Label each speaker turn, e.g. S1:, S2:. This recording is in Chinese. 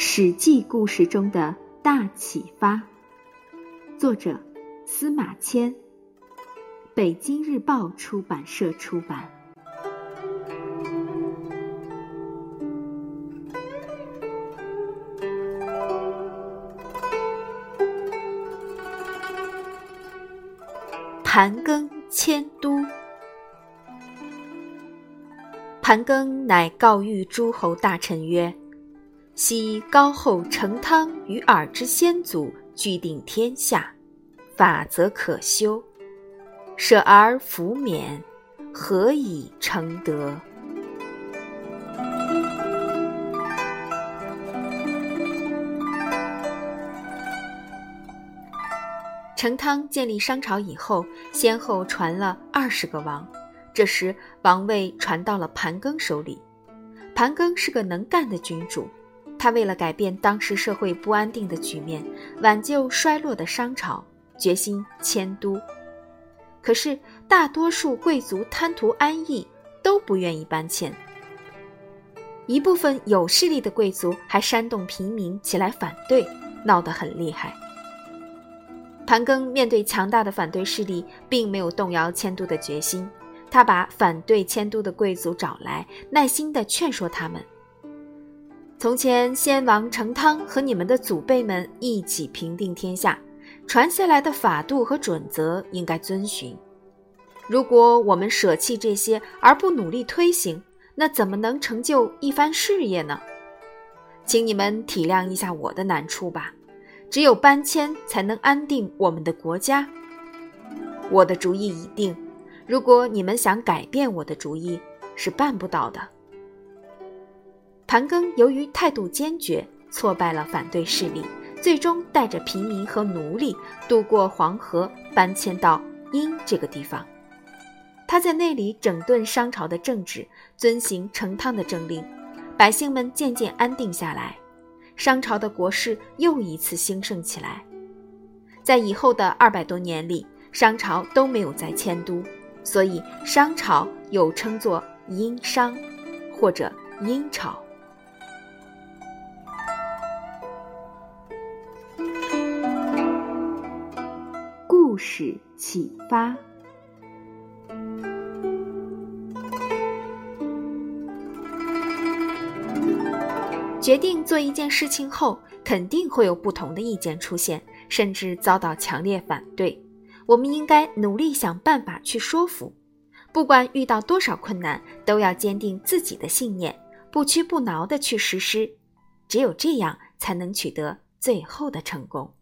S1: 史记故事中的大启发，作者司马迁，北京日报出版社出版。盘庚迁都，盘庚乃告谕诸侯大臣曰。昔高后成汤与尔之先祖俱定天下，法则可修，舍而弗免，何以成德？成汤建立商朝以后，先后传了二十个王，这时王位传到了盘庚手里。盘庚是个能干的君主。他为了改变当时社会不安定的局面，挽救衰落的商朝，决心迁都。可是大多数贵族贪图安逸，都不愿意搬迁。一部分有势力的贵族还煽动平民起来反对，闹得很厉害。盘庚面对强大的反对势力，并没有动摇迁都的决心。他把反对迁都的贵族找来，耐心地劝说他们。从前，先王成汤和你们的祖辈们一起平定天下，传下来的法度和准则应该遵循。如果我们舍弃这些而不努力推行，那怎么能成就一番事业呢？请你们体谅一下我的难处吧。只有搬迁才能安定我们的国家。我的主意已定，如果你们想改变我的主意，是办不到的。盘庚由于态度坚决，挫败了反对势力，最终带着平民和奴隶渡过黄河，搬迁到殷这个地方。他在那里整顿商朝的政治，遵行成汤的政令，百姓们渐渐安定下来，商朝的国势又一次兴盛起来。在以后的二百多年里，商朝都没有再迁都，所以商朝又称作殷商，或者殷朝。故事启发。决定做一件事情后，肯定会有不同的意见出现，甚至遭到强烈反对。我们应该努力想办法去说服，不管遇到多少困难，都要坚定自己的信念，不屈不挠的去实施。只有这样，才能取得最后的成功。